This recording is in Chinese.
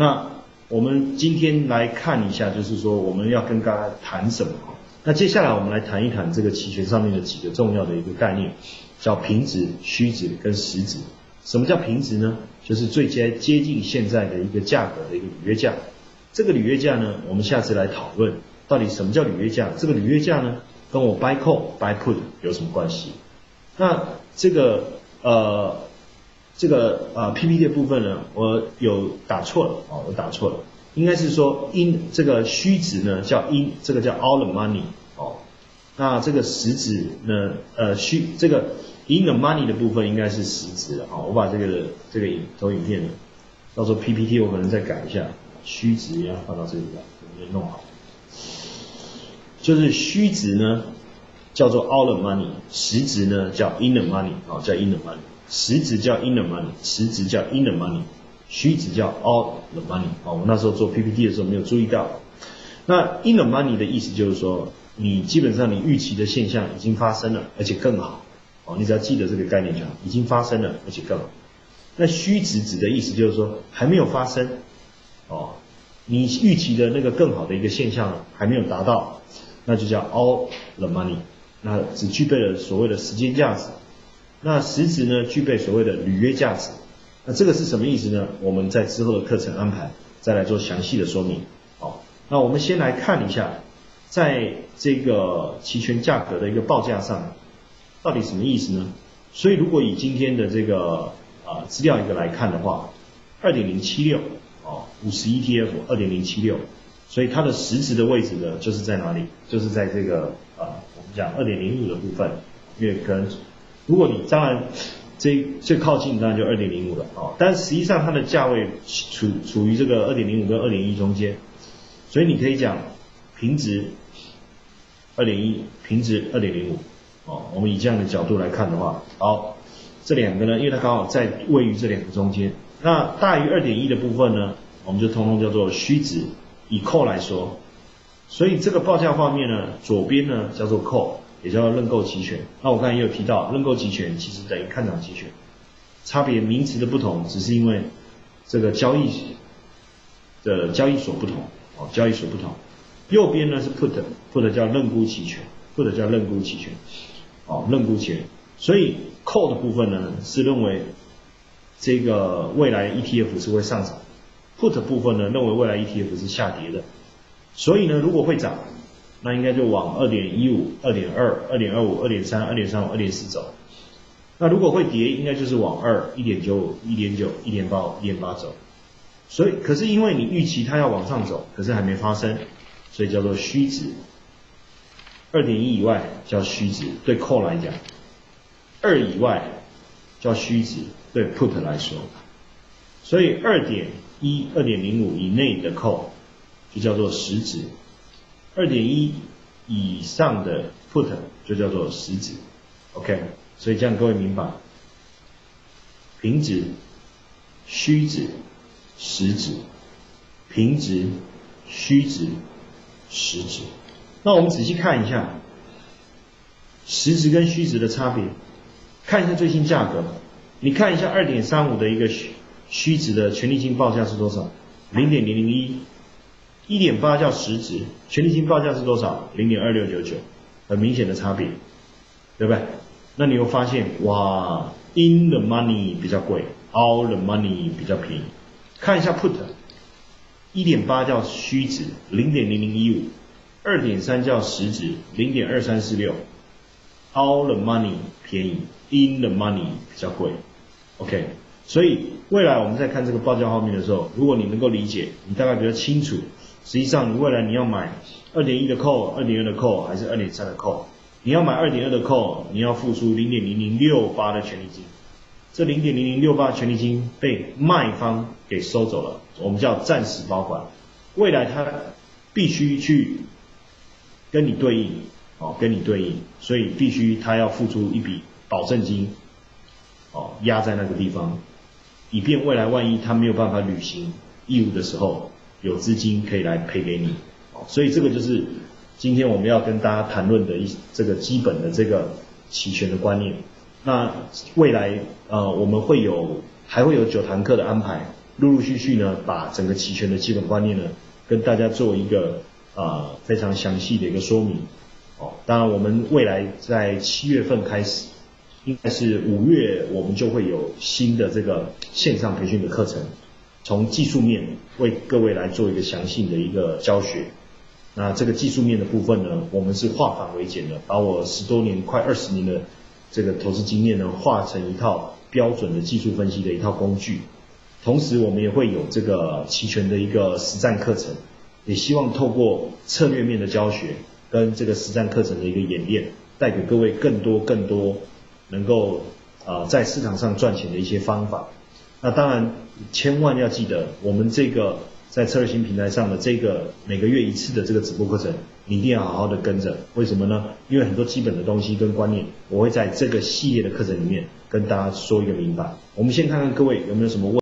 那我们今天来看一下，就是说我们要跟大家谈什么？那接下来我们来谈一谈这个期权上面的几个重要的一个概念，叫平值、虚值跟实值。什么叫平值呢？就是最接接近现在的一个价格的一个履约价。这个履约价呢，我们下次来讨论到底什么叫履约价。这个履约价呢，跟我 buy call buy put 有什么关系？那这个呃这个呃 PPT 的部分呢，我有打错了哦，我打错了，应该是说 in 这个虚值呢叫 in 这个叫 all the money 哦，那这个实值呢呃虚这个 in the money 的部分应该是实值的哦，我把这个这个影投影片呢，到时候 PPT 我可能再改一下，虚值要放到这里来，我们弄好，就是虚值呢。叫做 all the money，实值呢叫 in the money，啊叫 in the money，实值叫 in the money，实值叫 in the money，虚值叫 all the money，哦，我那时候做 PPT 的时候没有注意到。那 in the money 的意思就是说，你基本上你预期的现象已经发生了，而且更好，哦，你只要记得这个概念就好，已经发生了，而且更好。那虚值指的意思就是说还没有发生，哦，你预期的那个更好的一个现象还没有达到，那就叫 all the money。那只具备了所谓的时间价值，那实质呢具备所谓的履约价值，那这个是什么意思呢？我们在之后的课程安排再来做详细的说明。好，那我们先来看一下，在这个期权价格的一个报价上，到底什么意思呢？所以如果以今天的这个啊资料一个来看的话，二点零七六哦，五十 ETF 二点零七六，所以它的实质的位置呢就是在哪里？就是在这个啊。我们讲二点零五的部分，因为可能如果你当然最最靠近当然就二点零五了哦，但实际上它的价位处处于这个二点零五跟二点一中间，所以你可以讲平值二点一，平值二点零五哦，我们以这样的角度来看的话，好，这两个呢，因为它刚好在位于这两个中间，那大于二点一的部分呢，我们就通通叫做虚值，以扣来说。所以这个报价画面呢，左边呢叫做 call，也叫认购期权。那我刚才也有提到，认购期权其实等于看涨期权，差别名词的不同，只是因为这个交易的交易所不同哦，交易所不同。右边呢是 put，put 叫认沽期权，put 叫认沽期权，哦，认沽权。所以 call 的部分呢是认为这个未来 ETF 是会上涨，put 部分呢认为未来 ETF 是下跌的。所以呢，如果会涨，那应该就往二点一五、二点二、二点二五、二点三、二点三五、二点四走。那如果会跌，应该就是往二、一点九五、一点九、一点八、一点八走。所以，可是因为你预期它要往上走，可是还没发生，所以叫做虚值。二点一以外叫虚值，对 call 来讲；二以外叫虚值，对 put 来说。所以二点一、二点零五以内的 call。就叫做实值，二点一以上的 put 就叫做实值，OK，所以这样各位明白，平值、虚值、实值，平值、虚值、实值。那我们仔细看一下实值跟虚值的差别，看一下最新价格，你看一下二点三五的一个虚虚值的权利金报价是多少？零点零零一。一点八叫实值，权利金报价是多少？零点二六九九，很明显的差别，对不对？那你会发现，哇，in the money 比较贵，all the money 比较便宜。看一下 put，一点八叫虚值，零点零零一五，二点三叫实值，零点二三四六，all the money 便宜，in the money 比较贵。OK，所以未来我们在看这个报价画面的时候，如果你能够理解，你大概比较清楚。实际上，你未来你要买二点一的 call，二点二的 call，还是二点三的 call？你要买二点二的 call，你要付出零点零零六八的权利金。这零点零零六八权利金被卖方给收走了，我们叫暂时保管。未来他必须去跟你对应，哦，跟你对应，所以必须他要付出一笔保证金，哦，压在那个地方，以便未来万一他没有办法履行义务的时候。有资金可以来赔给你，所以这个就是今天我们要跟大家谈论的一这个基本的这个期权的观念。那未来呃我们会有还会有九堂课的安排，陆陆续续呢，把整个期权的基本观念呢，跟大家做一个啊非常详细的一个说明。哦，当然我们未来在七月份开始，应该是五月，我们就会有新的这个线上培训的课程，从技术面为各位来做一个详细的一个教学。那这个技术面的部分呢，我们是化繁为简的，把我十多年、快二十年的这个投资经验呢，化成一套标准的技术分析的一套工具。同时，我们也会有这个齐全的一个实战课程，也希望透过策略面的教学跟这个实战课程的一个演练，带给各位更多更多能够啊在市场上赚钱的一些方法。那当然，千万要记得，我们这个在策略型平台上的这个每个月一次的这个直播课程，你一定要好好的跟着。为什么呢？因为很多基本的东西跟观念，我会在这个系列的课程里面跟大家说一个明白。我们先看看各位有没有什么问。